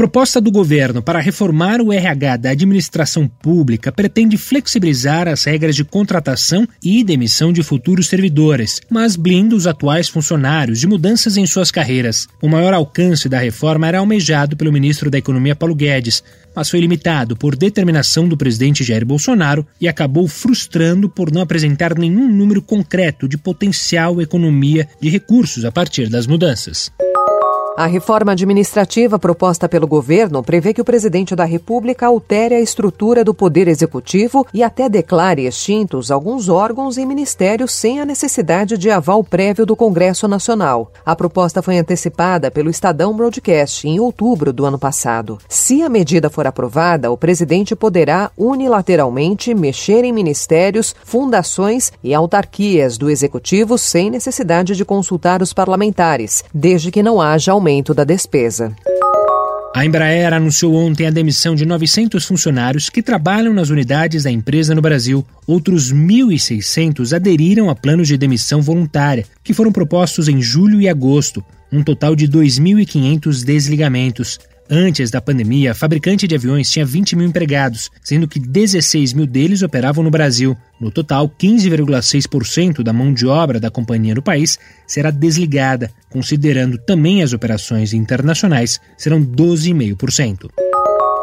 Proposta do governo para reformar o RH da administração pública pretende flexibilizar as regras de contratação e demissão de futuros servidores, mas blinda os atuais funcionários de mudanças em suas carreiras. O maior alcance da reforma era almejado pelo ministro da Economia Paulo Guedes, mas foi limitado por determinação do presidente Jair Bolsonaro e acabou frustrando por não apresentar nenhum número concreto de potencial economia de recursos a partir das mudanças. A reforma administrativa proposta pelo governo prevê que o presidente da República altere a estrutura do Poder Executivo e até declare extintos alguns órgãos e ministérios sem a necessidade de aval prévio do Congresso Nacional. A proposta foi antecipada pelo Estadão Broadcast em outubro do ano passado. Se a medida for aprovada, o presidente poderá unilateralmente mexer em ministérios, fundações e autarquias do Executivo sem necessidade de consultar os parlamentares, desde que não haja aumento aumento da despesa. A Embraer anunciou ontem a demissão de 900 funcionários que trabalham nas unidades da empresa no Brasil. Outros 1.600 aderiram a planos de demissão voluntária, que foram propostos em julho e agosto, um total de 2.500 desligamentos. Antes da pandemia, a fabricante de aviões tinha 20 mil empregados, sendo que 16 mil deles operavam no Brasil. No total, 15,6% da mão de obra da companhia no país será desligada, considerando também as operações internacionais, serão 12,5%.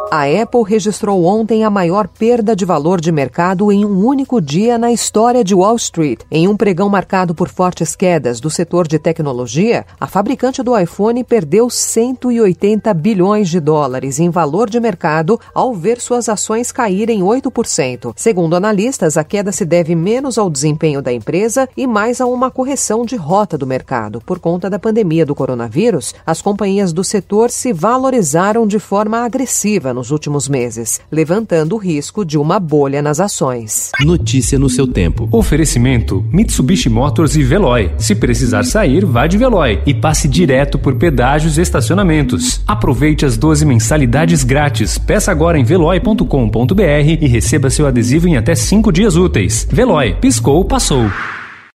A Apple registrou ontem a maior perda de valor de mercado em um único dia na história de Wall Street. Em um pregão marcado por fortes quedas do setor de tecnologia, a fabricante do iPhone perdeu 180 bilhões de dólares em valor de mercado ao ver suas ações caírem 8%. Segundo analistas, a queda se deve menos ao desempenho da empresa e mais a uma correção de rota do mercado. Por conta da pandemia do coronavírus, as companhias do setor se valorizaram de forma agressiva nos últimos meses, levantando o risco de uma bolha nas ações. Notícia no seu tempo. Oferecimento: Mitsubishi Motors e Veloy. Se precisar sair, vá de Veloy e passe direto por pedágios e estacionamentos. Aproveite as 12 mensalidades grátis. Peça agora em veloy.com.br e receba seu adesivo em até 5 dias úteis. Veloy, piscou, passou.